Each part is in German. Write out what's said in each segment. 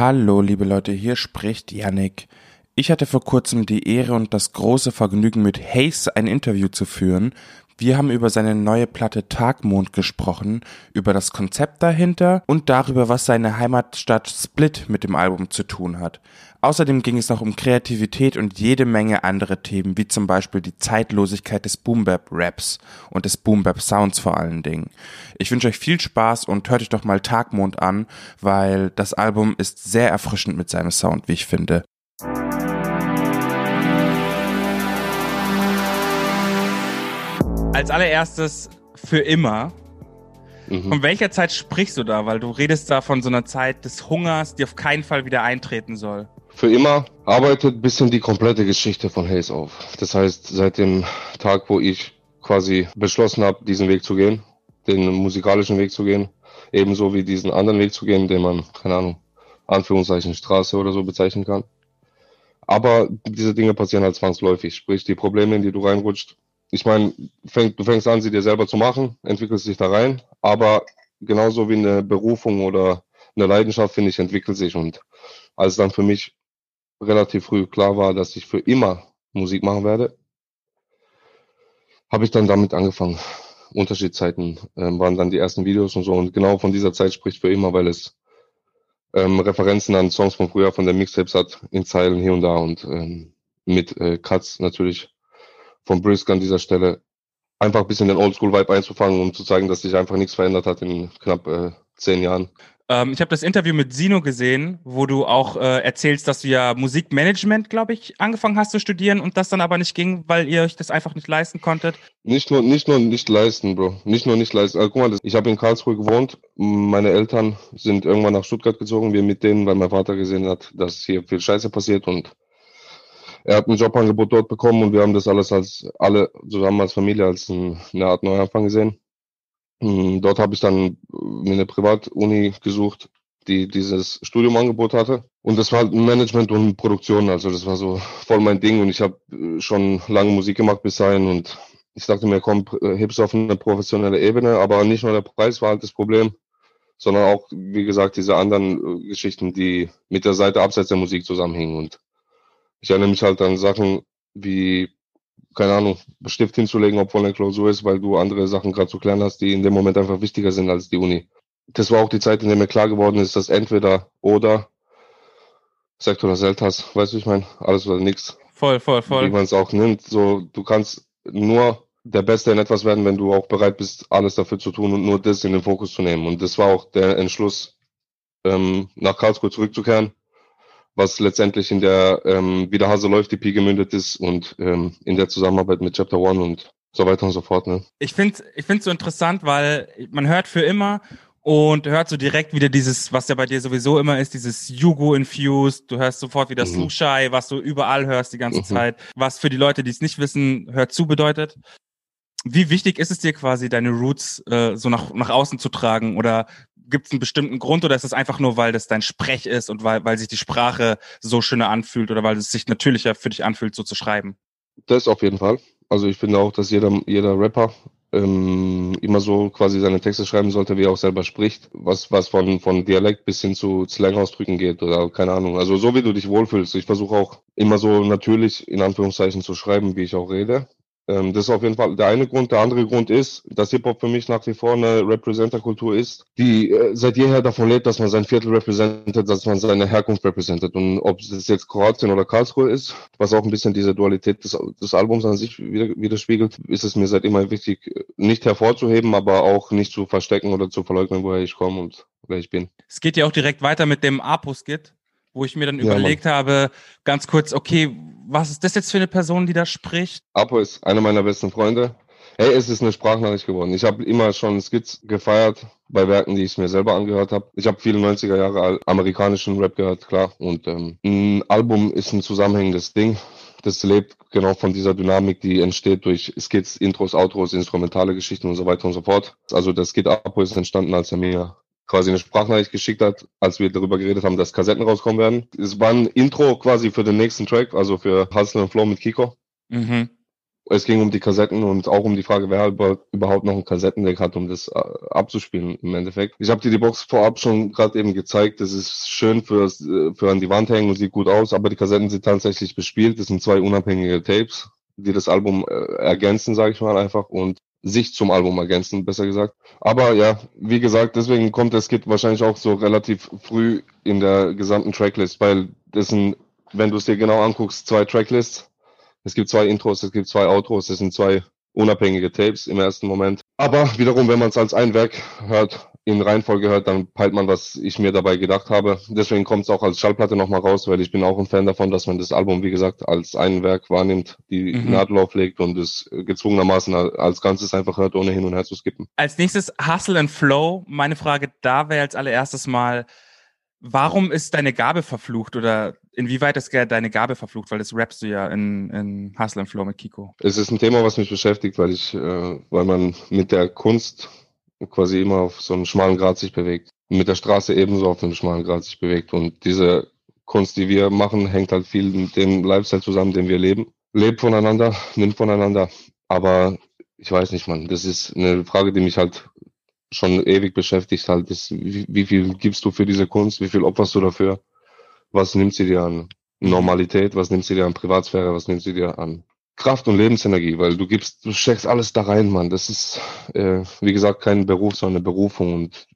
Hallo, liebe Leute, hier spricht Yannick. Ich hatte vor kurzem die Ehre und das große Vergnügen, mit Hayes ein Interview zu führen. Wir haben über seine neue Platte Tagmond gesprochen, über das Konzept dahinter und darüber, was seine Heimatstadt Split mit dem Album zu tun hat. Außerdem ging es noch um Kreativität und jede Menge andere Themen, wie zum Beispiel die Zeitlosigkeit des Boombap-Raps und des Boombap-Sounds vor allen Dingen. Ich wünsche euch viel Spaß und hört euch doch mal Tagmond an, weil das Album ist sehr erfrischend mit seinem Sound, wie ich finde. Als allererstes für immer. Mhm. Von welcher Zeit sprichst du da? Weil du redest da von so einer Zeit des Hungers, die auf keinen Fall wieder eintreten soll für immer arbeitet ein bisschen die komplette Geschichte von Hayes auf. Das heißt, seit dem Tag, wo ich quasi beschlossen habe, diesen Weg zu gehen, den musikalischen Weg zu gehen, ebenso wie diesen anderen Weg zu gehen, den man, keine Ahnung, Anführungszeichen Straße oder so bezeichnen kann. Aber diese Dinge passieren halt zwangsläufig, sprich die Probleme, in die du reinrutscht. Ich meine, fäng, du fängst an, sie dir selber zu machen, entwickelst dich da rein, aber genauso wie eine Berufung oder eine Leidenschaft, finde ich, entwickelt sich. Und als dann für mich relativ früh klar war, dass ich für immer Musik machen werde, habe ich dann damit angefangen. Unterschiedszeiten ähm, waren dann die ersten Videos und so. Und genau von dieser Zeit spricht für immer, weil es ähm, Referenzen an Songs von früher, von der Mixtapes hat, in Zeilen hier und da und ähm, mit äh, Cuts natürlich von Brisk an dieser Stelle. Einfach ein bisschen den Oldschool-Vibe einzufangen, um zu zeigen, dass sich einfach nichts verändert hat in knapp äh, zehn Jahren. Ähm, ich habe das Interview mit Sino gesehen, wo du auch äh, erzählst, dass du ja Musikmanagement, glaube ich, angefangen hast zu studieren und das dann aber nicht ging, weil ihr euch das einfach nicht leisten konntet. Nicht nur, nicht nur nicht leisten, Bro. Nicht nur nicht leisten. Also, guck mal, ich habe in Karlsruhe gewohnt. Meine Eltern sind irgendwann nach Stuttgart gezogen. Wir mit denen, weil mein Vater gesehen hat, dass hier viel Scheiße passiert und er hat ein Jobangebot dort bekommen und wir haben das alles als alle zusammen als Familie als ein, eine Art Neuanfang gesehen. Hm, dort habe ich dann mir eine Privatuni gesucht, die dieses Studiumangebot hatte. Und das war halt Management und Produktion. Also das war so voll mein Ding. Und ich habe äh, schon lange Musik gemacht bis dahin. Und ich dachte mir, komm, äh, heb's auf eine professionelle Ebene. Aber nicht nur der Preis war halt das Problem, sondern auch, wie gesagt, diese anderen äh, Geschichten, die mit der Seite abseits der Musik zusammenhingen. Und ich erinnere mich halt an Sachen wie keine Ahnung, Stift hinzulegen, obwohl eine Klausur ist, weil du andere Sachen gerade zu klären hast, die in dem Moment einfach wichtiger sind als die Uni. Das war auch die Zeit, in der mir klar geworden ist, dass entweder oder Sekt oder Seltas, weißt du, ich meine, alles oder nichts. Voll, voll, voll. Wie man es auch nimmt. So, du kannst nur der Beste in etwas werden, wenn du auch bereit bist, alles dafür zu tun und nur das in den Fokus zu nehmen. Und das war auch der Entschluss, ähm, nach Karlsruhe zurückzukehren was letztendlich in der ähm, Wie der Hase läuft EP gemündet ist und ähm, in der Zusammenarbeit mit Chapter One und so weiter und so fort. Ne? Ich finde ich finde so interessant, weil man hört für immer und hört so direkt wieder dieses, was ja bei dir sowieso immer ist, dieses Jugo-Infused. Du hörst sofort wieder mhm. Slushai, was du überall hörst die ganze mhm. Zeit. Was für die Leute, die es nicht wissen, hört zu bedeutet. Wie wichtig ist es dir quasi, deine Roots äh, so nach, nach außen zu tragen? Oder gibt es einen bestimmten Grund oder ist es einfach nur, weil das dein Sprech ist und weil, weil sich die Sprache so schöner anfühlt oder weil es sich natürlicher für dich anfühlt, so zu schreiben? Das auf jeden Fall. Also ich finde auch, dass jeder, jeder Rapper ähm, immer so quasi seine Texte schreiben sollte, wie er auch selber spricht, was, was von, von Dialekt bis hin zu Slang-Ausdrücken geht oder keine Ahnung. Also so wie du dich wohlfühlst. Ich versuche auch immer so natürlich in Anführungszeichen zu schreiben, wie ich auch rede. Ähm, das ist auf jeden Fall der eine Grund. Der andere Grund ist, dass Hip-Hop für mich nach wie vor eine Representer-Kultur ist, die äh, seit jeher davon lebt, dass man sein Viertel repräsentiert, dass man seine Herkunft repräsentiert. Und ob es jetzt Kroatien oder Karlsruhe ist, was auch ein bisschen diese Dualität des, des Albums an sich widerspiegelt, ist es mir seit immer wichtig, nicht hervorzuheben, aber auch nicht zu verstecken oder zu verleugnen, woher ich komme und wer ich bin. Es geht ja auch direkt weiter mit dem Apo-Skit wo ich mir dann ja, überlegt Mann. habe, ganz kurz, okay, was ist das jetzt für eine Person, die da spricht? Apo ist einer meiner besten Freunde. Hey, es ist eine Sprachnachricht geworden. Ich habe immer schon Skits gefeiert bei Werken, die ich mir selber angehört habe. Ich habe viele 90er Jahre amerikanischen Rap gehört, klar. Und ähm, ein Album ist ein zusammenhängendes Ding. Das lebt genau von dieser Dynamik, die entsteht durch Skits, Intros, Outros, instrumentale Geschichten und so weiter und so fort. Also das Skit Apo ist entstanden, als er mir quasi eine Sprachnachricht geschickt hat, als wir darüber geredet haben, dass Kassetten rauskommen werden. Es war ein Intro quasi für den nächsten Track, also für Hustle and Flow mit Kiko. Mhm. es ging um die Kassetten und auch um die Frage, wer überhaupt noch ein Kassettendeck hat, um das äh, abzuspielen im Endeffekt. Ich habe dir die Box vorab schon gerade eben gezeigt. Das ist schön für, äh, für an die Wand hängen und sieht gut aus, aber die Kassetten sind tatsächlich bespielt. Das sind zwei unabhängige Tapes, die das Album äh, ergänzen, sage ich mal einfach, und sich zum Album ergänzen, besser gesagt. Aber ja, wie gesagt, deswegen kommt das Skit wahrscheinlich auch so relativ früh in der gesamten Tracklist, weil das sind, wenn du es dir genau anguckst, zwei Tracklists es gibt zwei Intros, es gibt zwei Outros, es sind zwei unabhängige Tapes im ersten Moment. Aber wiederum, wenn man es als ein Werk hört, in Reihenfolge hört, dann peilt man, was ich mir dabei gedacht habe. Deswegen kommt es auch als Schallplatte nochmal raus, weil ich bin auch ein Fan davon, dass man das Album, wie gesagt, als ein Werk wahrnimmt, die mhm. Nadel auflegt und es gezwungenermaßen als Ganzes einfach hört, ohne hin und her zu skippen. Als nächstes Hustle and Flow. Meine Frage da wäre als allererstes mal, Warum ist deine Gabe verflucht oder inwieweit ist deine Gabe verflucht? Weil das rappst du ja in, in Hustle and Flow mit Kiko. Es ist ein Thema, was mich beschäftigt, weil ich, äh, weil man mit der Kunst quasi immer auf so einem schmalen Grad sich bewegt. Mit der Straße ebenso auf einem schmalen Grad sich bewegt. Und diese Kunst, die wir machen, hängt halt viel mit dem Lifestyle zusammen, den wir leben. Lebt voneinander, nimmt voneinander. Aber ich weiß nicht, man. Das ist eine Frage, die mich halt schon ewig beschäftigt halt, ist, wie, wie viel gibst du für diese Kunst, wie viel opferst du dafür, was nimmt sie dir an Normalität, was nimmt sie dir an Privatsphäre, was nimmt sie dir an Kraft und Lebensenergie, weil du gibst, du steckst alles da rein, Mann. Das ist, äh, wie gesagt, kein Beruf, sondern eine Berufung. Und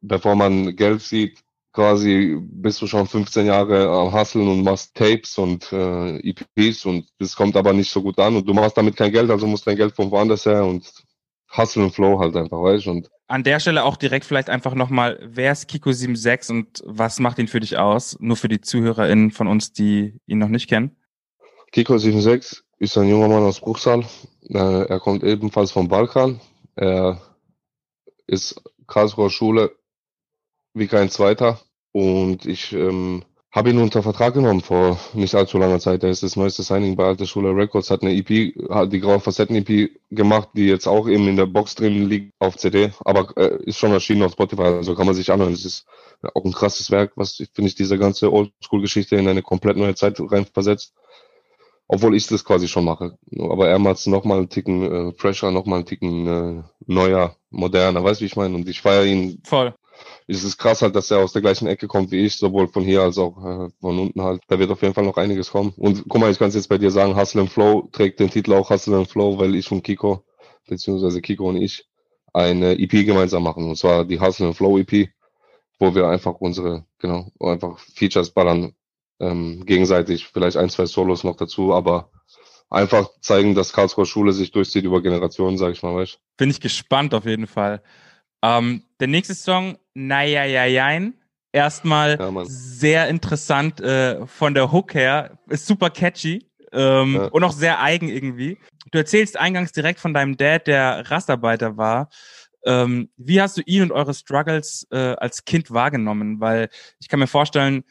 bevor man Geld sieht, quasi bist du schon 15 Jahre am Hustlen und machst Tapes und äh, EPs und das kommt aber nicht so gut an und du machst damit kein Geld, also musst dein Geld von woanders her und Hustle und Flow halt einfach, weißt du? Und an der Stelle auch direkt vielleicht einfach nochmal, wer ist Kiko76 und was macht ihn für dich aus? Nur für die ZuhörerInnen von uns, die ihn noch nicht kennen. Kiko76 ist ein junger Mann aus Bruchsal. Äh, er kommt ebenfalls vom Balkan. Er ist Karlsruher Schule wie kein Zweiter. Und ich ähm, habe ihn unter Vertrag genommen vor nicht allzu langer Zeit. Er ist das neueste Signing bei Alte Schule Records, hat eine EP, hat die Graue Facetten EP gemacht, die jetzt auch eben in der Box drin liegt auf CD, aber äh, ist schon erschienen auf Spotify, also kann man sich anhören. Es ist auch ein krasses Werk, was finde ich diese ganze Oldschool-Geschichte in eine komplett neue Zeit rein versetzt. Obwohl ich das quasi schon mache. Aber er macht es nochmal einen Ticken äh, fresher, nochmal einen Ticken äh, neuer, moderner, weißt du, wie ich meine? Und ich feiere ihn Voll es ist krass halt, dass er aus der gleichen Ecke kommt wie ich, sowohl von hier als auch äh, von unten halt. Da wird auf jeden Fall noch einiges kommen. Und guck mal, ich kann es jetzt bei dir sagen, Hustle and Flow trägt den Titel auch Hustle and Flow, weil ich und Kiko, beziehungsweise Kiko und ich, eine EP gemeinsam machen. Und zwar die Hustle and Flow EP, wo wir einfach unsere, genau, einfach Features ballern, ähm, gegenseitig, vielleicht ein, zwei Solos noch dazu, aber einfach zeigen, dass Karlsruher Schule sich durchzieht über Generationen, sag ich mal, weißt Bin ich gespannt auf jeden Fall. Ähm, der nächste Song, Naja, ja, jein. Erstmal ja, sehr interessant äh, von der Hook her. Ist super catchy ähm, ja. und auch sehr eigen irgendwie. Du erzählst eingangs direkt von deinem Dad, der Rastarbeiter war. Ähm, wie hast du ihn und eure Struggles äh, als Kind wahrgenommen? Weil ich kann mir vorstellen,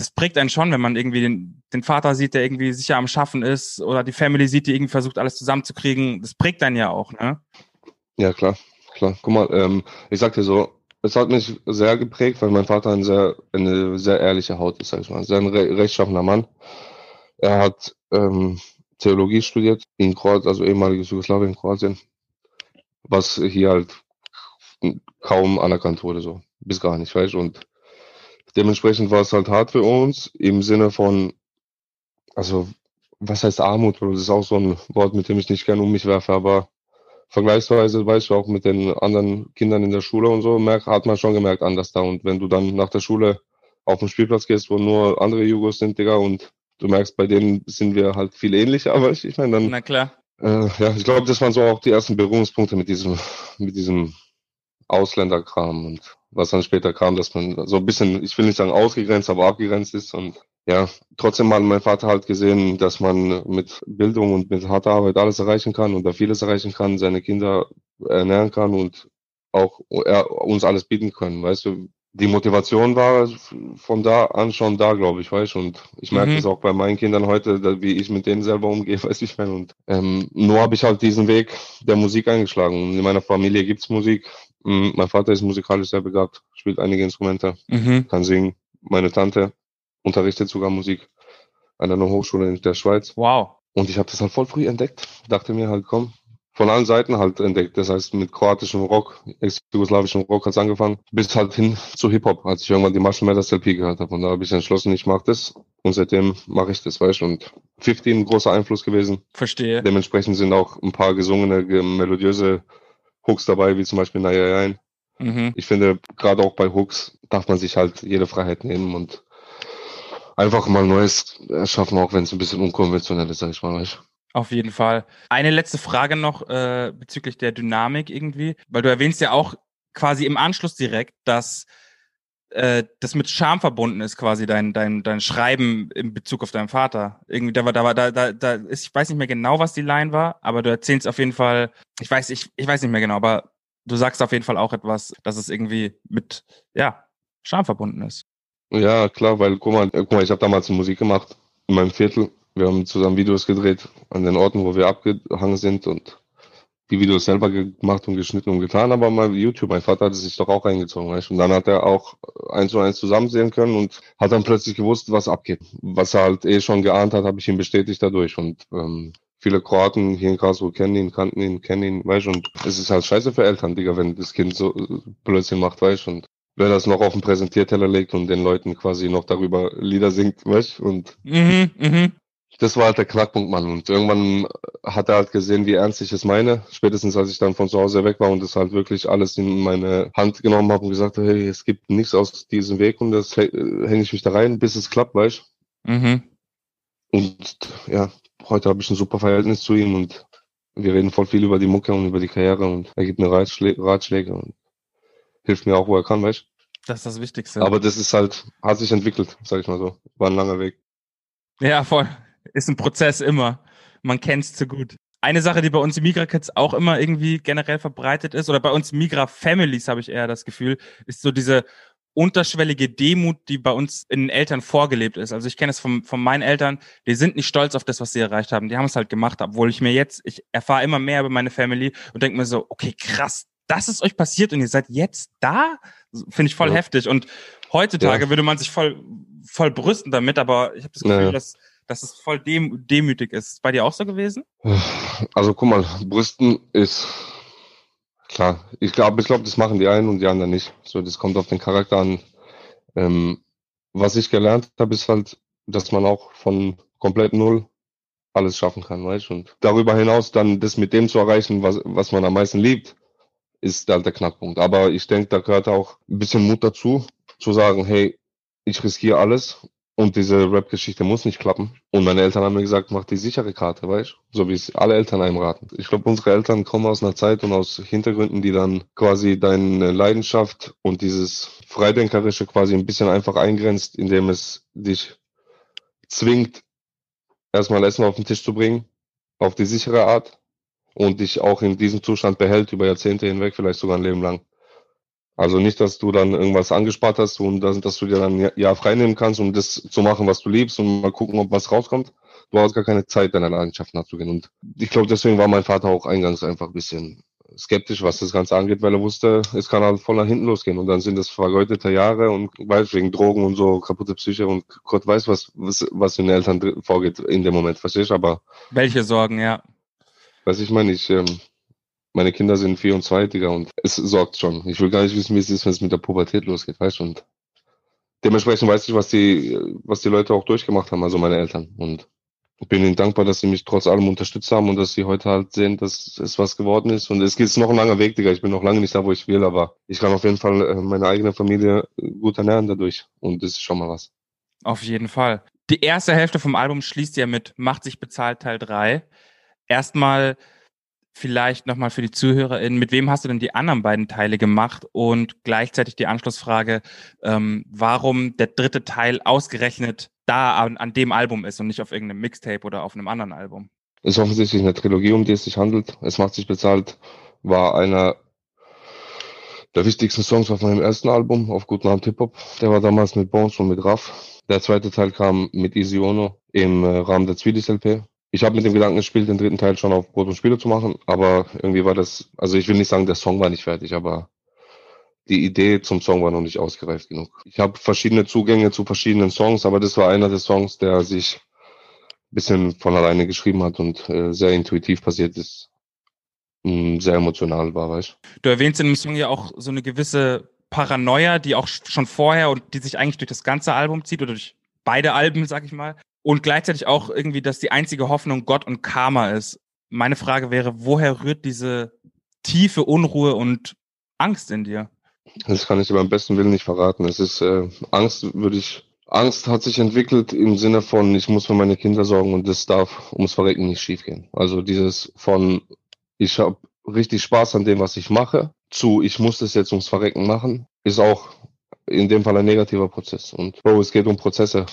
das prägt einen schon, wenn man irgendwie den, den Vater sieht, der irgendwie sicher am Schaffen ist oder die Family sieht, die irgendwie versucht, alles zusammenzukriegen. Das prägt einen ja auch, ne? Ja, klar klar. Guck mal, ähm, ich sag dir so, es hat mich sehr geprägt, weil mein Vater ein sehr, eine sehr ehrliche Haut ist, sag ich mal. Sehr ein re rechtschaffener Mann. Er hat ähm, Theologie studiert in Kroatien, also ehemaliges Jugoslawien, Kroatien, was hier halt kaum anerkannt wurde, so. Bis gar nicht, weißt Und dementsprechend war es halt hart für uns im Sinne von, also, was heißt Armut, Das ist auch so ein Wort, mit dem ich nicht gerne um mich werfe, aber vergleichsweise, weißt du, auch mit den anderen Kindern in der Schule und so, merk, hat man schon gemerkt, anders da. Und wenn du dann nach der Schule auf den Spielplatz gehst, wo nur andere Jugos sind, Digga, und du merkst, bei denen sind wir halt viel ähnlicher, aber ich, ich meine dann. Na klar. Äh, ja, ich glaube, das waren so auch die ersten Berührungspunkte mit diesem, mit diesem Ausländerkram und was dann später kam, dass man so ein bisschen, ich will nicht sagen ausgegrenzt, aber abgegrenzt ist und ja, trotzdem hat mein Vater halt gesehen, dass man mit Bildung und mit harter Arbeit alles erreichen kann und da vieles erreichen kann, seine Kinder ernähren kann und auch er uns alles bieten können, weißt du. Die Motivation war von da an schon da, glaube ich, weißt du. Und ich merke es mhm. auch bei meinen Kindern heute, wie ich mit denen selber umgehe, weiß ich meine. Und ähm, nur habe ich halt diesen Weg der Musik eingeschlagen. Und in meiner Familie gibt's Musik. Mm, mein Vater ist musikalisch sehr begabt, spielt einige Instrumente, mhm. kann singen. Meine Tante unterrichtet sogar Musik an einer Hochschule in der Schweiz. Wow. Und ich habe das halt voll früh entdeckt. Dachte mir halt, komm, von allen Seiten halt entdeckt. Das heißt, mit kroatischem Rock, ex-jugoslawischem Rock hat's angefangen, bis halt hin zu Hip-Hop, als ich irgendwann die Marshall Mathers LP gehört habe. Und da habe ich entschlossen, ich mache das. Und seitdem mache ich das, weißt du. Und 15 ein großer Einfluss gewesen. Verstehe. Dementsprechend sind auch ein paar gesungene, melodiöse Hooks dabei, wie zum Beispiel Naja mhm. Ich finde, gerade auch bei Hooks darf man sich halt jede Freiheit nehmen und einfach mal Neues erschaffen, auch wenn es ein bisschen unkonventionell ist, sag ich mal. Weißt? Auf jeden Fall. Eine letzte Frage noch äh, bezüglich der Dynamik irgendwie, weil du erwähnst ja auch quasi im Anschluss direkt, dass äh, das mit Scham verbunden ist, quasi dein, dein, dein Schreiben in Bezug auf deinen Vater. Irgendwie, da war, da war, da, da, da ist, ich weiß nicht mehr genau, was die Line war, aber du erzählst auf jeden Fall, ich weiß, ich, ich weiß nicht mehr genau, aber du sagst auf jeden Fall auch etwas, dass es irgendwie mit, ja, Scham verbunden ist. Ja, klar, weil guck mal, guck mal ich habe damals Musik gemacht in meinem Viertel. Wir haben zusammen Videos gedreht an den Orten, wo wir abgehangen sind und die Videos selber gemacht und geschnitten und getan, aber mal YouTube, mein Vater hat sich doch auch reingezogen, weißt? Und dann hat er auch eins zu eins zusammensehen können und hat dann plötzlich gewusst, was abgeht. Was er halt eh schon geahnt hat, habe ich ihm bestätigt dadurch. Und ähm, viele Kroaten hier in Karlsruhe kennen ihn, kannten ihn, kennen ihn, weißt und es ist halt scheiße für Eltern, Digga, wenn das Kind so Blödsinn macht, weißt und wenn es noch auf den Präsentierteller legt und den Leuten quasi noch darüber Lieder singt, weißt und mhm, mh das war halt der Knackpunkt, Mann. Und irgendwann hat er halt gesehen, wie ernst ich es meine. Spätestens als ich dann von zu Hause weg war und das halt wirklich alles in meine Hand genommen habe und gesagt habe, hey, es gibt nichts aus diesem Weg und das hänge ich mich da rein, bis es klappt, weißt mhm. Und ja, heute habe ich ein super Verhältnis zu ihm und wir reden voll viel über die Mucke und über die Karriere und er gibt mir Ratschlä Ratschläge und hilft mir auch, wo er kann, weißt Das ist das Wichtigste. Aber das ist halt, hat sich entwickelt, sag ich mal so. War ein langer Weg. Ja, voll ist ein Prozess immer. Man kennt es zu gut. Eine Sache, die bei uns Migra-Kids auch immer irgendwie generell verbreitet ist, oder bei uns Migra-Families habe ich eher das Gefühl, ist so diese unterschwellige Demut, die bei uns in den Eltern vorgelebt ist. Also ich kenne es von, von meinen Eltern, die sind nicht stolz auf das, was sie erreicht haben. Die haben es halt gemacht, obwohl ich mir jetzt, ich erfahre immer mehr über meine Family und denke mir so, okay, krass, das ist euch passiert und ihr seid jetzt da? Finde ich voll ja. heftig. Und heutzutage ja. würde man sich voll, voll brüsten damit, aber ich habe das Gefühl, ja. dass dass es voll dem, demütig ist. Ist bei dir auch so gewesen? Also guck mal, Brüsten ist klar. Ich glaube, ich glaube, das machen die einen und die anderen nicht. So, das kommt auf den Charakter an. Ähm, was ich gelernt habe, ist halt, dass man auch von komplett null alles schaffen kann, weißt du? Und darüber hinaus dann das mit dem zu erreichen, was, was man am meisten liebt, ist halt der Knackpunkt. Aber ich denke, da gehört auch ein bisschen Mut dazu, zu sagen, hey, ich riskiere alles und diese Rap-Geschichte muss nicht klappen. Und meine Eltern haben mir gesagt, mach die sichere Karte, weißt So wie es alle Eltern einem raten. Ich glaube, unsere Eltern kommen aus einer Zeit und aus Hintergründen, die dann quasi deine Leidenschaft und dieses Freidenkerische quasi ein bisschen einfach eingrenzt, indem es dich zwingt, erstmal Essen auf den Tisch zu bringen, auf die sichere Art und dich auch in diesem Zustand behält über Jahrzehnte hinweg, vielleicht sogar ein Leben lang. Also nicht, dass du dann irgendwas angespart hast und dass, dass du dir dann ja, ja freinehmen kannst, um das zu machen, was du liebst und mal gucken, ob was rauskommt. Du hast gar keine Zeit, deiner Leidenschaft nachzugehen. Und ich glaube, deswegen war mein Vater auch eingangs einfach ein bisschen skeptisch, was das Ganze angeht, weil er wusste, es kann halt voll nach hinten losgehen. Und dann sind das vergeudete Jahre und weiß wegen Drogen und so, kaputte Psyche und Gott weiß, was, was, was in den Eltern vorgeht in dem Moment, verstehst du? Aber. Welche Sorgen, ja. Was ich meine, ich, ähm, meine Kinder sind vier und zwei, Digga, und es sorgt schon. Ich will gar nicht wissen, wie es ist, wenn es mit der Pubertät losgeht, weißt du? Und dementsprechend weiß ich, was die, was die Leute auch durchgemacht haben, also meine Eltern. Und ich bin ihnen dankbar, dass sie mich trotz allem unterstützt haben und dass sie heute halt sehen, dass es was geworden ist. Und es geht noch ein langer Weg, Digga. Ich bin noch lange nicht da, wo ich will, aber ich kann auf jeden Fall äh, meine eigene Familie gut ernähren dadurch. Und das ist schon mal was. Auf jeden Fall. Die erste Hälfte vom Album schließt ja mit Macht sich bezahlt Teil 3. Erstmal vielleicht nochmal für die ZuhörerInnen, mit wem hast du denn die anderen beiden Teile gemacht? Und gleichzeitig die Anschlussfrage, ähm, warum der dritte Teil ausgerechnet da an, an dem Album ist und nicht auf irgendeinem Mixtape oder auf einem anderen Album? Ist offensichtlich eine Trilogie, um die es sich handelt. Es macht sich bezahlt, war einer der wichtigsten Songs auf meinem ersten Album, auf Guten Abend Hip-Hop. Der war damals mit Bones und mit Raff. Der zweite Teil kam mit Easy Ono im äh, Rahmen der Zwilis LP. Ich habe mit dem Gedanken gespielt, den dritten Teil schon auf Brot und Spiele zu machen, aber irgendwie war das, also ich will nicht sagen, der Song war nicht fertig, aber die Idee zum Song war noch nicht ausgereift genug. Ich habe verschiedene Zugänge zu verschiedenen Songs, aber das war einer der Songs, der sich bisschen von alleine geschrieben hat und äh, sehr intuitiv passiert ist, mh, mm, sehr emotional war, weißt du. erwähnst in dem Song ja auch so eine gewisse Paranoia, die auch schon vorher und die sich eigentlich durch das ganze Album zieht oder durch beide Alben, sag ich mal. Und gleichzeitig auch irgendwie, dass die einzige Hoffnung Gott und Karma ist. Meine Frage wäre, woher rührt diese tiefe Unruhe und Angst in dir? Das kann ich dir beim besten Willen nicht verraten. Es ist äh, Angst, würde ich. Angst hat sich entwickelt im Sinne von, ich muss für meine Kinder sorgen und das darf ums Verrecken nicht schiefgehen. Also dieses von, ich habe richtig Spaß an dem, was ich mache, zu, ich muss das jetzt ums Verrecken machen, ist auch in dem Fall ein negativer Prozess. Und Bro, es geht um Prozesse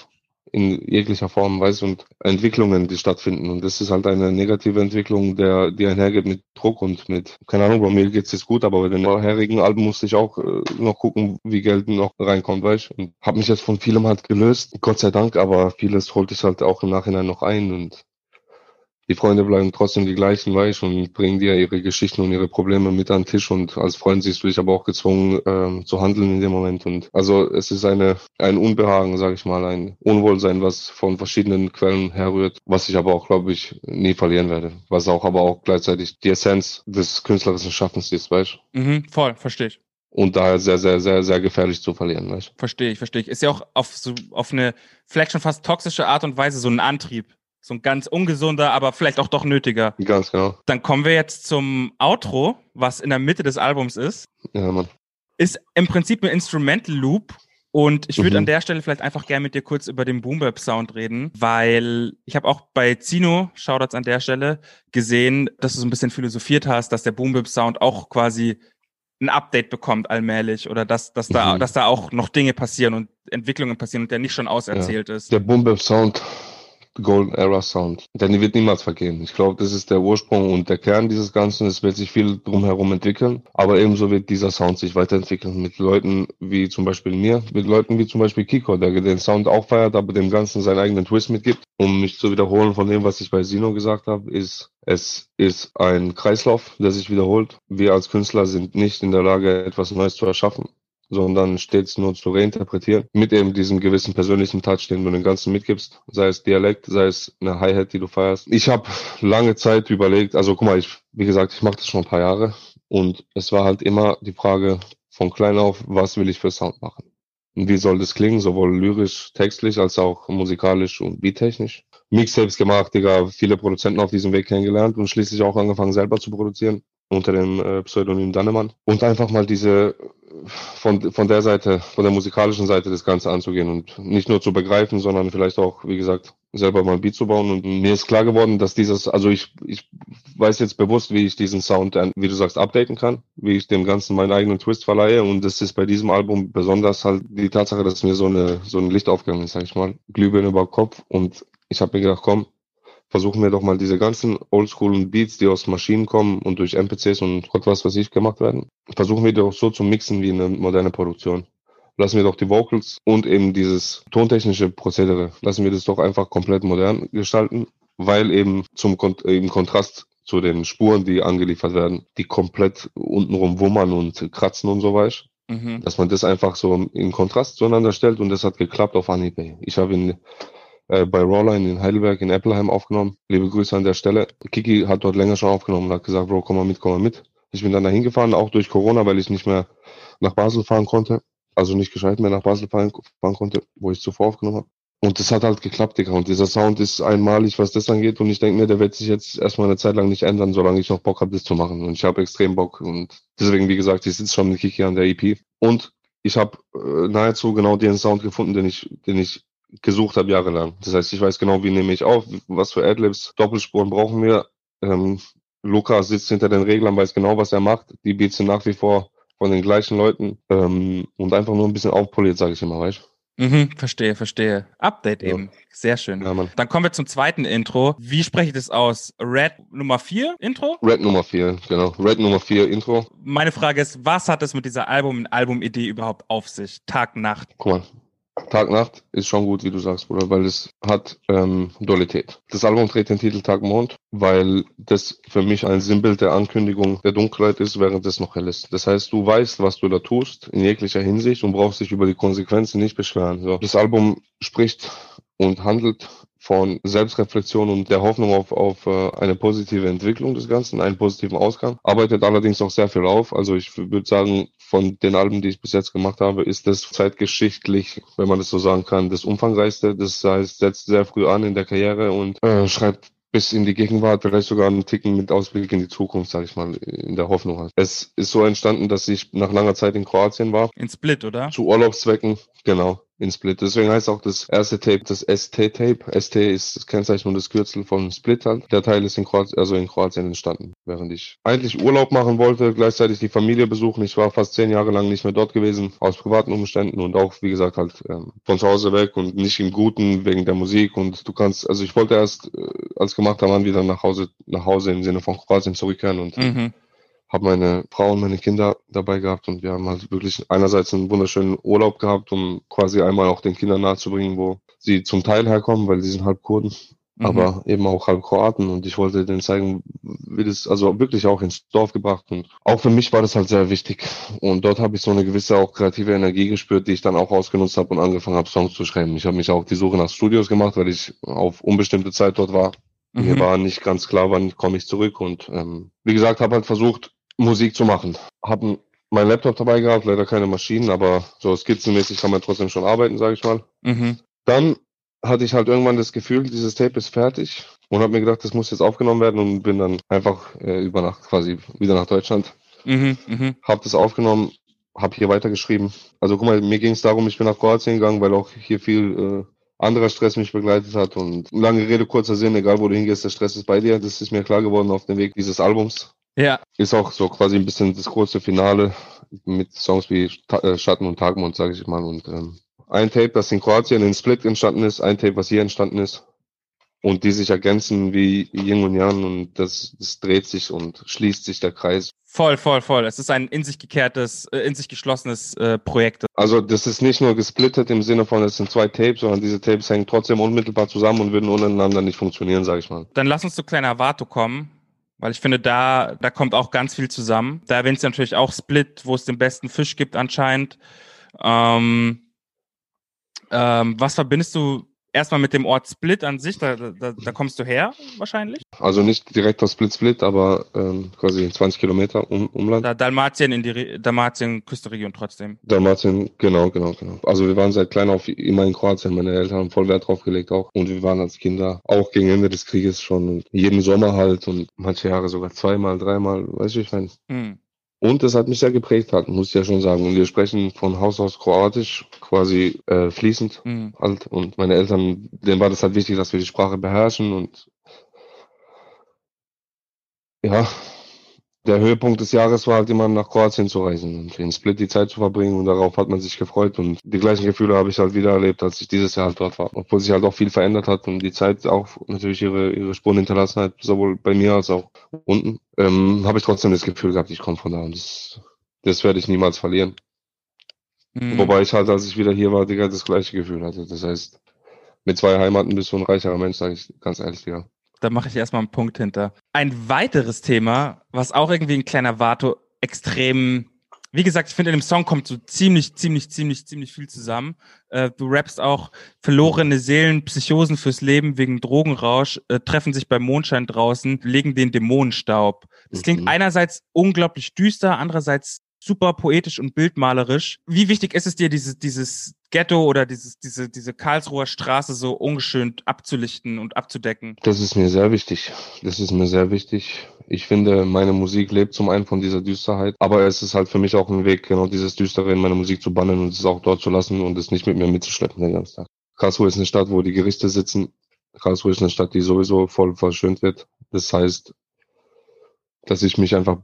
in jeglicher Form, weißt und Entwicklungen, die stattfinden. Und das ist halt eine negative Entwicklung, der, die einhergeht mit Druck und mit, keine Ahnung, bei mir geht's jetzt gut, aber bei den vorherigen Alben musste ich auch äh, noch gucken, wie Geld noch reinkommt, weißt Und habe mich jetzt von vielem halt gelöst, Gott sei Dank, aber vieles holt ich halt auch im Nachhinein noch ein und die Freunde bleiben trotzdem die gleichen, weißt und bringen dir ihre Geschichten und ihre Probleme mit an den Tisch und als Freund siehst du dich aber auch gezwungen ähm, zu handeln in dem Moment und also es ist eine ein Unbehagen, sage ich mal, ein Unwohlsein, was von verschiedenen Quellen herrührt, was ich aber auch, glaube ich, nie verlieren werde, was auch aber auch gleichzeitig die Essenz des künstlerischen Schaffens ist, weißt mhm, voll, verstehe ich und daher sehr, sehr, sehr, sehr gefährlich zu verlieren. Weißt? Verstehe ich, verstehe ich. Ist ja auch auf so auf eine vielleicht schon fast toxische Art und Weise so ein Antrieb. So ein ganz ungesunder, aber vielleicht auch doch nötiger. Ganz genau. Dann kommen wir jetzt zum Outro, was in der Mitte des Albums ist. Ja, Mann. Ist im Prinzip ein Instrumental Loop. Und ich würde mhm. an der Stelle vielleicht einfach gerne mit dir kurz über den Boom Sound reden, weil ich habe auch bei Zino, Shoutouts an der Stelle, gesehen, dass du so ein bisschen philosophiert hast, dass der Boom Sound auch quasi ein Update bekommt allmählich oder dass, dass da, mhm. dass da auch noch Dinge passieren und Entwicklungen passieren und der nicht schon auserzählt ja. ist. Der Boom Sound Golden Era Sound. Denn die wird niemals vergehen. Ich glaube, das ist der Ursprung und der Kern dieses Ganzen. Es wird sich viel drumherum entwickeln. Aber ebenso wird dieser Sound sich weiterentwickeln mit Leuten wie zum Beispiel mir, mit Leuten wie zum Beispiel Kiko, der den Sound auch feiert, aber dem Ganzen seinen eigenen Twist mitgibt. Um mich zu wiederholen von dem, was ich bei Sino gesagt habe, ist, es ist ein Kreislauf, der sich wiederholt. Wir als Künstler sind nicht in der Lage, etwas Neues zu erschaffen sondern stets nur zu reinterpretieren mit eben diesem gewissen persönlichen Touch, den du den ganzen mitgibst, sei es Dialekt, sei es eine Hi-Hat, die du feierst. Ich habe lange Zeit überlegt, also guck mal, ich, wie gesagt, ich mache das schon ein paar Jahre und es war halt immer die Frage von klein auf, was will ich für Sound machen? Und wie soll das klingen, sowohl lyrisch, textlich, als auch musikalisch und beattechnisch. Mixtapes gemacht, Digga, viele Produzenten auf diesem Weg kennengelernt und schließlich auch angefangen selber zu produzieren unter dem äh, Pseudonym Dannemann und einfach mal diese von, von der Seite, von der musikalischen Seite das Ganze anzugehen und nicht nur zu begreifen, sondern vielleicht auch, wie gesagt, selber mal ein Beat zu bauen. Und mir ist klar geworden, dass dieses, also ich, ich weiß jetzt bewusst, wie ich diesen Sound, wie du sagst, updaten kann, wie ich dem Ganzen meinen eigenen Twist verleihe. Und das ist bei diesem Album besonders halt die Tatsache, dass mir so eine, so ein Licht aufgegangen ist, sag ich mal. Glühbirne über Kopf. Und ich habe mir gedacht, komm, versuchen wir doch mal diese ganzen oldschoolen Beats, die aus Maschinen kommen und durch NPCs und Gott was, was ich gemacht werden, versuchen wir doch so zu mixen wie eine moderne Produktion. Lassen wir doch die Vocals und eben dieses tontechnische Prozedere, lassen wir das doch einfach komplett modern gestalten, weil eben zum Kon im Kontrast zu den Spuren, die angeliefert werden, die komplett untenrum wummern und kratzen und so weiter. Mhm. Dass man das einfach so in Kontrast zueinander stellt und das hat geklappt auf Anhieb. Ich habe ihn äh, bei Rawline in Heidelberg in Appleheim aufgenommen. Liebe Grüße an der Stelle. Kiki hat dort länger schon aufgenommen und hat gesagt, Bro, komm mal mit, komm mal mit. Ich bin dann da hingefahren, auch durch Corona, weil ich nicht mehr nach Basel fahren konnte. Also nicht gescheit mehr nach Basel fahren, fahren konnte, wo ich zuvor aufgenommen habe. Und das hat halt geklappt, Digga. Und dieser Sound ist einmalig, was das angeht. Und ich denke mir, der wird sich jetzt erstmal eine Zeit lang nicht ändern, solange ich noch Bock habe, das zu machen. Und ich habe extrem Bock. Und deswegen, wie gesagt, ich sitze schon mit Kiki an der EP. Und ich habe äh, nahezu genau den Sound gefunden, den ich, den ich gesucht habe jahrelang. Das heißt, ich weiß genau, wie nehme ich auf, was für Adlibs, Doppelspuren brauchen wir. Ähm, Luca sitzt hinter den Reglern, weiß genau, was er macht. Die Beats sind nach wie vor von den gleichen Leuten ähm, und einfach nur ein bisschen aufpoliert, sage ich immer, weißt Mhm, verstehe, verstehe. Update ja. eben. Sehr schön. Ja. Dann kommen wir zum zweiten Intro. Wie spreche ich das aus? Red Nummer 4 Intro? Red Nummer 4, genau. Red Nummer 4 Intro. Meine Frage ist, was hat es mit dieser Album- Album-Idee überhaupt auf sich? Tag, Nacht. Guck mal, Tag Nacht ist schon gut, wie du sagst, Bruder, weil es hat ähm, Dualität. Das Album trägt den Titel Tag Mond, weil das für mich ein Sinnbild der Ankündigung der Dunkelheit ist, während es noch hell ist. Das heißt, du weißt, was du da tust, in jeglicher Hinsicht und brauchst dich über die Konsequenzen nicht beschweren. So. Das Album spricht und handelt von Selbstreflexion und der Hoffnung auf, auf äh, eine positive Entwicklung des Ganzen, einen positiven Ausgang. Arbeitet allerdings auch sehr viel auf. Also ich würde sagen, von den Alben, die ich bis jetzt gemacht habe, ist das zeitgeschichtlich, wenn man das so sagen kann, das umfangreichste. Das heißt, setzt sehr früh an in der Karriere und äh, schreibt bis in die Gegenwart, vielleicht sogar einen Ticken mit Ausblick in die Zukunft, sage ich mal, in der Hoffnung. Halt. Es ist so entstanden, dass ich nach langer Zeit in Kroatien war. In Split, oder? Zu Urlaubszwecken, genau in Split. Deswegen heißt auch das erste Tape das ST-Tape. ST ist das Kennzeichen und das Kürzel von Split halt. Der Teil ist in Kroatien, also in Kroatien entstanden, während ich eigentlich Urlaub machen wollte, gleichzeitig die Familie besuchen. Ich war fast zehn Jahre lang nicht mehr dort gewesen, aus privaten Umständen und auch, wie gesagt, halt ähm, von zu Hause weg und nicht im Guten wegen der Musik. Und du kannst, also ich wollte erst äh, als gemachter Mann wieder nach Hause, nach Hause im Sinne von Kroatien zurückkehren und mhm habe meine Frau und meine Kinder dabei gehabt und wir haben halt wirklich einerseits einen wunderschönen Urlaub gehabt, um quasi einmal auch den Kindern nahezubringen, wo sie zum Teil herkommen, weil sie sind halb Kurden, mhm. aber eben auch halb Kroaten und ich wollte denen zeigen, wie das, also wirklich auch ins Dorf gebracht und auch für mich war das halt sehr wichtig und dort habe ich so eine gewisse auch kreative Energie gespürt, die ich dann auch ausgenutzt habe und angefangen habe, Songs zu schreiben. Ich habe mich auch die Suche nach Studios gemacht, weil ich auf unbestimmte Zeit dort war. Mhm. Mir war nicht ganz klar, wann komme ich zurück und ähm, wie gesagt, habe halt versucht, Musik zu machen. Haben meinen Laptop dabei gehabt, leider keine Maschinen, aber so skizzenmäßig kann man trotzdem schon arbeiten, sage ich mal. Mhm. Dann hatte ich halt irgendwann das Gefühl, dieses Tape ist fertig und habe mir gedacht, das muss jetzt aufgenommen werden und bin dann einfach äh, über Nacht quasi wieder nach Deutschland. Mhm, mh. Habe das aufgenommen, habe hier weitergeschrieben. Also guck mal, mir ging es darum, ich bin nach Kroatien gegangen, weil auch hier viel äh, anderer Stress mich begleitet hat und lange Rede, kurzer Sinn, egal wo du hingehst, der Stress ist bei dir. Das ist mir klar geworden auf dem Weg dieses Albums. Ja. Ist auch so quasi ein bisschen das große Finale mit Songs wie äh, Schatten und Tagmond, sage ich mal. Und ähm, ein Tape, das in Kroatien in Split entstanden ist, ein Tape, was hier entstanden ist. Und die sich ergänzen wie Yin und Yang und das, das dreht sich und schließt sich der Kreis. Voll, voll, voll. Es ist ein in sich gekehrtes, äh, in sich geschlossenes äh, Projekt. Also das ist nicht nur gesplittet im Sinne von, es sind zwei Tapes, sondern diese Tapes hängen trotzdem unmittelbar zusammen und würden untereinander nicht funktionieren, sage ich mal. Dann lass uns zu kleiner Vato kommen. Weil ich finde, da, da kommt auch ganz viel zusammen. Da erwähnt sie natürlich auch Split, wo es den besten Fisch gibt anscheinend. Ähm, ähm, was verbindest du erstmal mit dem Ort Split an sich, da, da, da kommst du her wahrscheinlich? Also nicht direkt aus Split Split, aber ähm, quasi 20 Kilometer um, Umland. Da Dalmatien in die Dalmatien-Küstenregion trotzdem. Dalmatien, genau, genau, genau. Also wir waren seit klein auf immer in Kroatien. Meine Eltern haben voll Wert drauf gelegt auch. Und wir waren als Kinder auch gegen Ende des Krieges schon jeden Sommer halt und manche Jahre sogar zweimal, dreimal, weiß ich, ich meine. Hm. Und das hat mich sehr geprägt hat, muss ich ja schon sagen. Und wir sprechen von Haus aus Kroatisch, quasi äh, fließend mhm. halt. Und meine Eltern, denen war das halt wichtig, dass wir die Sprache beherrschen. Und ja, der Höhepunkt des Jahres war halt immer nach Kroatien zu reisen und in Split die Zeit zu verbringen und darauf hat man sich gefreut und die gleichen Gefühle habe ich halt wieder erlebt, als ich dieses Jahr halt dort war. Obwohl sich halt auch viel verändert hat und die Zeit auch natürlich ihre, ihre Spuren hinterlassen hat, sowohl bei mir als auch unten, ähm, habe ich trotzdem das Gefühl gehabt, ich komme von da und das, das werde ich niemals verlieren. Mhm. Wobei ich halt, als ich wieder hier war, Digga, das gleiche Gefühl hatte. Das heißt, mit zwei Heimaten bist du ein reicherer Mensch, sage ich ganz ehrlich, ja. Da mache ich erstmal einen Punkt hinter. Ein weiteres Thema, was auch irgendwie ein kleiner Vato extrem, wie gesagt, ich finde, in dem Song kommt so ziemlich, ziemlich, ziemlich, ziemlich viel zusammen. Äh, du rappst auch verlorene Seelen, Psychosen fürs Leben wegen Drogenrausch, äh, treffen sich beim Mondschein draußen, legen den Dämonenstaub. Das klingt mhm. einerseits unglaublich düster, andererseits super poetisch und bildmalerisch. Wie wichtig ist es dir, dieses, dieses Ghetto oder dieses, diese, diese Karlsruher Straße so ungeschönt abzulichten und abzudecken? Das ist mir sehr wichtig. Das ist mir sehr wichtig. Ich finde, meine Musik lebt zum einen von dieser Düsterheit, aber es ist halt für mich auch ein Weg, genau dieses Düstere in meine Musik zu bannen und es auch dort zu lassen und es nicht mit mir mitzuschleppen den ganzen Tag. Karlsruhe ist eine Stadt, wo die Gerichte sitzen. Karlsruhe ist eine Stadt, die sowieso voll verschönt wird. Das heißt, dass ich mich einfach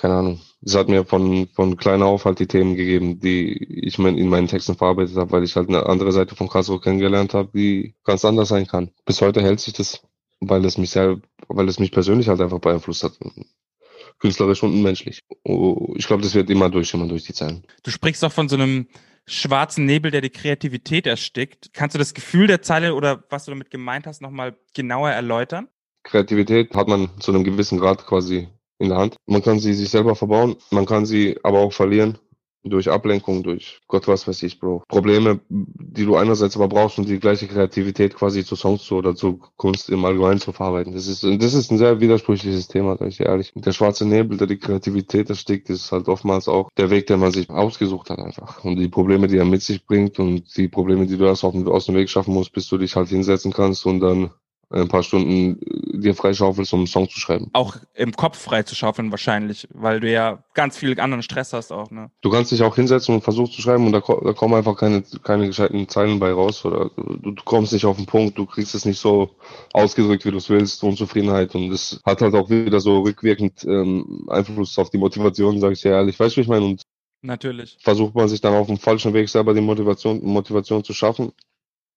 keine Ahnung. Es hat mir von, von klein auf halt die Themen gegeben, die ich in meinen Texten verarbeitet habe, weil ich halt eine andere Seite von Karlsruhe kennengelernt habe, die ganz anders sein kann. Bis heute hält sich das, weil es mich sehr, weil es mich persönlich halt einfach beeinflusst hat. Künstlerisch und menschlich. Oh, ich glaube, das wird immer durchschimmern durch die Zeilen. Du sprichst auch von so einem schwarzen Nebel, der die Kreativität erstickt. Kannst du das Gefühl der Zeile oder was du damit gemeint hast, nochmal genauer erläutern? Kreativität hat man zu einem gewissen Grad quasi in der Hand. Man kann sie sich selber verbauen, man kann sie aber auch verlieren. durch Ablenkung, durch Gott was weiß ich, Bro. Probleme, die du einerseits aber brauchst, um die gleiche Kreativität quasi zu Songs zu oder zu Kunst im Allgemeinen zu verarbeiten. Das ist, das ist ein sehr widersprüchliches Thema, sag ich ehrlich. Der schwarze Nebel, der die Kreativität erstickt, ist halt oftmals auch der Weg, den man sich ausgesucht hat einfach. Und die Probleme, die er mit sich bringt und die Probleme, die du erst auf aus dem Weg schaffen musst, bis du dich halt hinsetzen kannst und dann ein paar Stunden äh, dir freischaufelst, um einen Song zu schreiben. Auch im Kopf frei zu schaufeln wahrscheinlich, weil du ja ganz viel anderen Stress hast auch, ne? Du kannst dich auch hinsetzen und versuchen zu schreiben und da, da kommen einfach keine, keine gescheiten Zeilen bei raus oder du, du kommst nicht auf den Punkt, du kriegst es nicht so ausgedrückt, wie du es willst, Unzufriedenheit und es hat halt auch wieder so rückwirkend ähm, Einfluss auf die Motivation, sage ich dir ehrlich. Weißt du, wie ich meine? Und Natürlich. Versucht man sich dann auf dem falschen Weg selber die Motivation, Motivation zu schaffen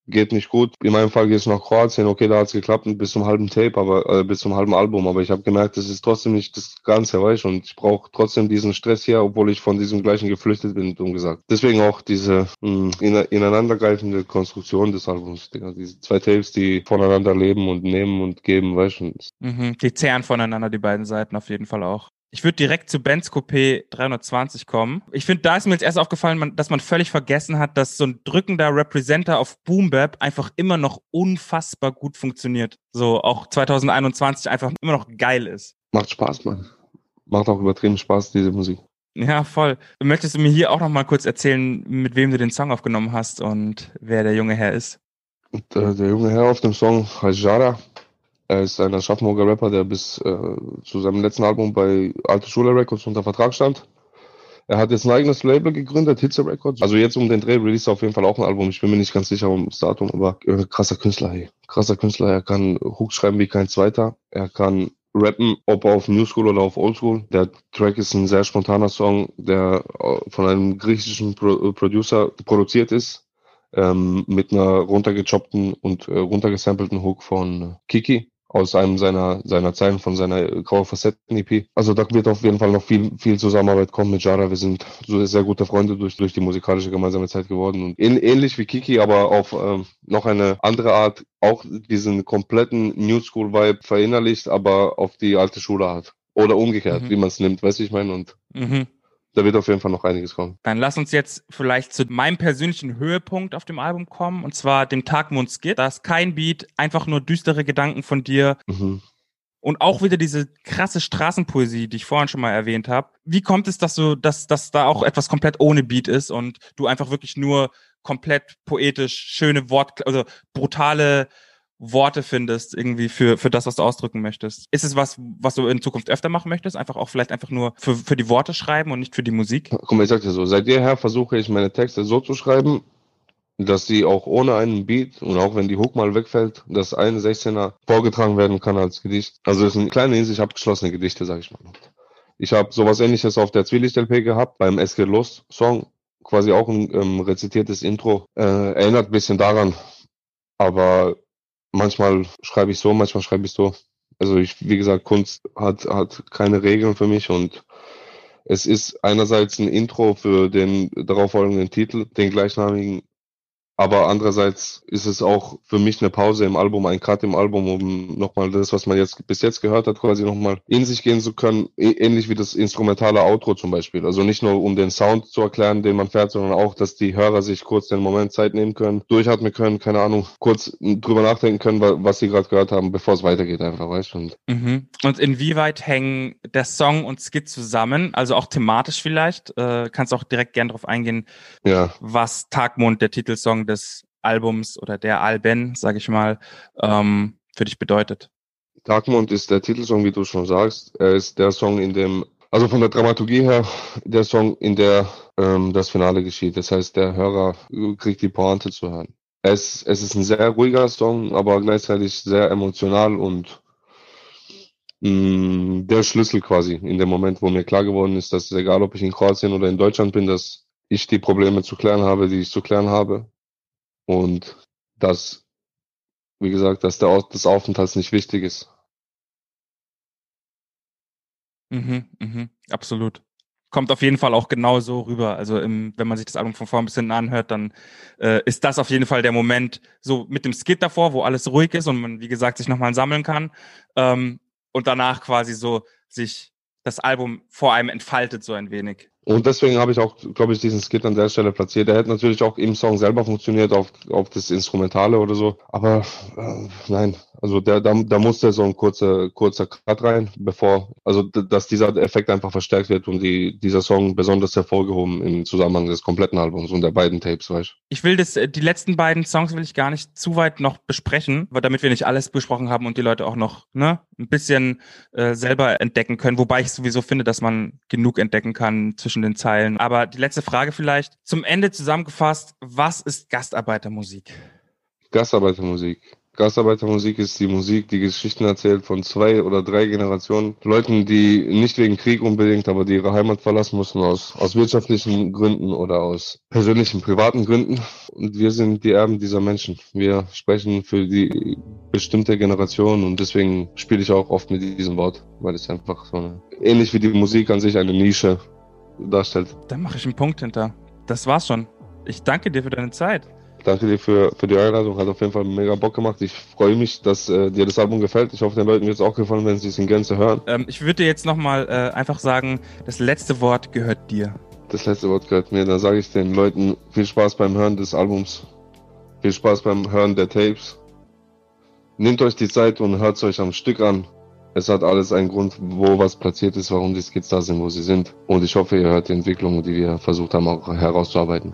geht nicht gut. In meinem Fall geht es nach Kroatien, okay, da hat es geklappt bis zum halben Tape, aber äh, bis zum halben Album, aber ich habe gemerkt, das ist trotzdem nicht das Ganze, weißt und ich brauche trotzdem diesen Stress hier, obwohl ich von diesem gleichen geflüchtet bin, dumm gesagt. Deswegen auch diese mh, hm, ineinandergreifende Konstruktion des Albums, Digga. diese zwei Tapes, die voneinander leben und nehmen und geben, weißt du. Mhm, die zehren voneinander, die beiden Seiten auf jeden Fall auch. Ich würde direkt zu Benz Coupé 320 kommen. Ich finde, da ist mir jetzt erst aufgefallen, dass man völlig vergessen hat, dass so ein drückender Representer auf Boom Bap einfach immer noch unfassbar gut funktioniert. So auch 2021 einfach immer noch geil ist. Macht Spaß, Mann. Macht auch übertrieben Spaß, diese Musik. Ja, voll. Möchtest du mir hier auch noch mal kurz erzählen, mit wem du den Song aufgenommen hast und wer der junge Herr ist? Und, äh, der junge Herr auf dem Song heißt Jara. Er ist ein Aschaffenburger Rapper, der bis äh, zu seinem letzten Album bei Alte Schule Records unter Vertrag stand. Er hat jetzt ein eigenes Label gegründet, Hitze Records. Also jetzt um den Dreh release auf jeden Fall auch ein Album. Ich bin mir nicht ganz sicher um das Datum, aber äh, krasser Künstler, hey. Krasser Künstler. Er kann Hooks schreiben wie kein zweiter. Er kann rappen, ob auf New School oder auf Old School. Der Track ist ein sehr spontaner Song, der äh, von einem griechischen Pro Producer produziert ist ähm, mit einer runtergechoppten und äh, runtergesampelten Hook von Kiki aus einem seiner, seiner Zeilen von seiner Graue Facetten-EP. Also da wird auf jeden Fall noch viel, viel Zusammenarbeit kommen mit Jara. Wir sind so sehr gute Freunde durch, durch die musikalische gemeinsame Zeit geworden. Und ähnlich wie Kiki, aber auf ähm, noch eine andere Art auch diesen kompletten New School Vibe verinnerlicht, aber auf die alte Schule hat. Oder umgekehrt, mhm. wie man es nimmt, weißt du, ich meine? Und mhm da wird auf jeden Fall noch einiges kommen. Dann lass uns jetzt vielleicht zu meinem persönlichen Höhepunkt auf dem Album kommen, und zwar dem Tagmond Skit. Da ist kein Beat, einfach nur düstere Gedanken von dir. Mhm. Und auch wieder diese krasse Straßenpoesie, die ich vorhin schon mal erwähnt habe. Wie kommt es, dass du, dass, dass da auch etwas komplett ohne Beat ist und du einfach wirklich nur komplett poetisch, schöne Wort, also brutale Worte findest, irgendwie für, für das, was du ausdrücken möchtest. Ist es was, was du in Zukunft öfter machen möchtest? Einfach auch vielleicht einfach nur für, für die Worte schreiben und nicht für die Musik? Guck mal, ich sag dir so, seit jeher versuche ich meine Texte so zu schreiben, dass sie auch ohne einen Beat und auch wenn die Hook mal wegfällt, dass ein 16er vorgetragen werden kann als Gedicht. Also es sind kleine in sich abgeschlossene Gedichte, sag ich mal. Ich habe sowas ähnliches auf der Zwielicht-LP gehabt, beim Es geht los Song, quasi auch ein ähm, rezitiertes Intro. Äh, erinnert ein bisschen daran, aber manchmal schreibe ich so, manchmal schreibe ich so. Also ich, wie gesagt, Kunst hat, hat keine Regeln für mich und es ist einerseits ein Intro für den darauffolgenden Titel, den gleichnamigen aber andererseits ist es auch für mich eine Pause im Album, ein Cut im Album, um nochmal das, was man jetzt bis jetzt gehört hat, quasi nochmal in sich gehen zu können. Ähnlich wie das instrumentale Outro zum Beispiel. Also nicht nur um den Sound zu erklären, den man fährt, sondern auch, dass die Hörer sich kurz den Moment Zeit nehmen können, durchatmen können, keine Ahnung, kurz drüber nachdenken können, was sie gerade gehört haben, bevor es weitergeht einfach, weißt du? Und, mhm. und inwieweit hängen der Song und Skit zusammen? Also auch thematisch vielleicht? Äh, kannst auch direkt gern drauf eingehen, ja. was Tagmond, der Titelsong des Albums oder der Alben, sage ich mal, ähm, für dich bedeutet? Tagmond ist der Titelsong, wie du schon sagst. Er ist der Song, in dem, also von der Dramaturgie her, der Song, in der ähm, das Finale geschieht. Das heißt, der Hörer kriegt die Pointe zu hören. Es, es ist ein sehr ruhiger Song, aber gleichzeitig sehr emotional und mh, mm, der Schlüssel quasi in dem Moment, wo mir klar geworden ist, dass egal, ob ich in Kroatien oder in Deutschland bin, dass ich die Probleme zu klären habe, die ich zu klären habe und dass, wie gesagt, dass der Ort des Aufenthalts nicht wichtig ist. Mhm, mhm, absolut. Kommt auf jeden Fall auch genau so rüber. Also im, wenn man sich das Album von vorn bis hinten anhört, dann äh, ist das auf jeden Fall der Moment, so mit dem Skit davor, wo alles ruhig ist und man, wie gesagt, sich nochmal sammeln kann. Ähm, und danach quasi so sich das Album vor allem entfaltet so ein wenig. Und deswegen habe ich auch, glaube ich, diesen Skit an der Stelle platziert. Der hätte natürlich auch im Song selber funktioniert, auf, auf das Instrumentale oder so. Aber äh, nein, also der, da, da musste so ein kurzer, kurzer Cut rein, bevor, also dass dieser Effekt einfach verstärkt wird und die, dieser Song besonders hervorgehoben im Zusammenhang des kompletten Albums und der beiden Tapes, weißt du. Ich will das, äh, die letzten beiden Songs will ich gar nicht zu weit noch besprechen, weil damit wir nicht alles besprochen haben und die Leute auch noch ne, ein bisschen äh, selber entdecken können, wobei ich sowieso finde, dass man genug entdecken kann zwischen zwischen den Zeilen. Aber die letzte Frage vielleicht. Zum Ende zusammengefasst, was ist Gastarbeitermusik? Gastarbeitermusik. Gastarbeitermusik ist die Musik, die Geschichten erzählt von zwei oder drei Generationen. Leuten, die nicht wegen Krieg unbedingt, aber die ihre Heimat verlassen mussten aus, aus wirtschaftlichen Gründen oder aus persönlichen, privaten Gründen. Und wir sind die Erben dieser Menschen. Wir sprechen für die bestimmte Generation und deswegen spiele ich auch oft mit diesem Wort, weil es einfach so eine, ähnlich wie die Musik an sich eine Nische darstellt. Dann mache ich einen Punkt hinter. Das war's schon. Ich danke dir für deine Zeit. Danke dir für, für die Einladung. Hat auf jeden Fall mega Bock gemacht. Ich freue mich, dass äh, dir das Album gefällt. Ich hoffe, den Leuten wird es auch gefallen, wenn sie es in Gänze hören. Ähm, ich würde dir jetzt nochmal äh, einfach sagen, das letzte Wort gehört dir. Das letzte Wort gehört mir. Dann sage ich den Leuten viel Spaß beim Hören des Albums. Viel Spaß beim Hören der Tapes. Nehmt euch die Zeit und hört es euch am Stück an. Es hat alles einen Grund, wo was platziert ist, warum die Skits da sind, wo sie sind. Und ich hoffe, ihr hört die Entwicklung, die wir versucht haben, auch herauszuarbeiten.